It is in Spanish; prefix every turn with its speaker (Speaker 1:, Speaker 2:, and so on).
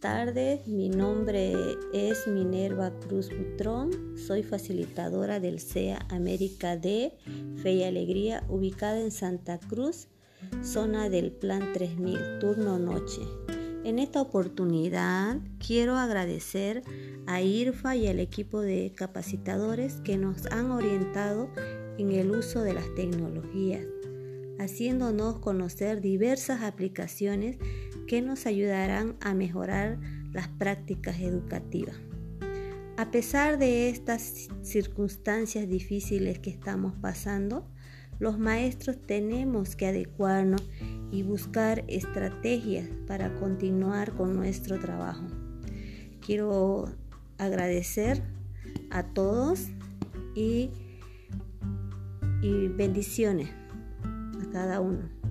Speaker 1: tardes, mi nombre es Minerva Cruz Butrón, soy facilitadora del CEA América D, Fe y Alegría, ubicada en Santa Cruz, zona del Plan 3000, turno noche. En esta oportunidad quiero agradecer a IRFA y al equipo de capacitadores que nos han orientado en el uso de las tecnologías, haciéndonos conocer diversas aplicaciones que nos ayudarán a mejorar las prácticas educativas. A pesar de estas circunstancias difíciles que estamos pasando, los maestros tenemos que adecuarnos y buscar estrategias para continuar con nuestro trabajo. Quiero agradecer a todos y, y bendiciones a cada uno.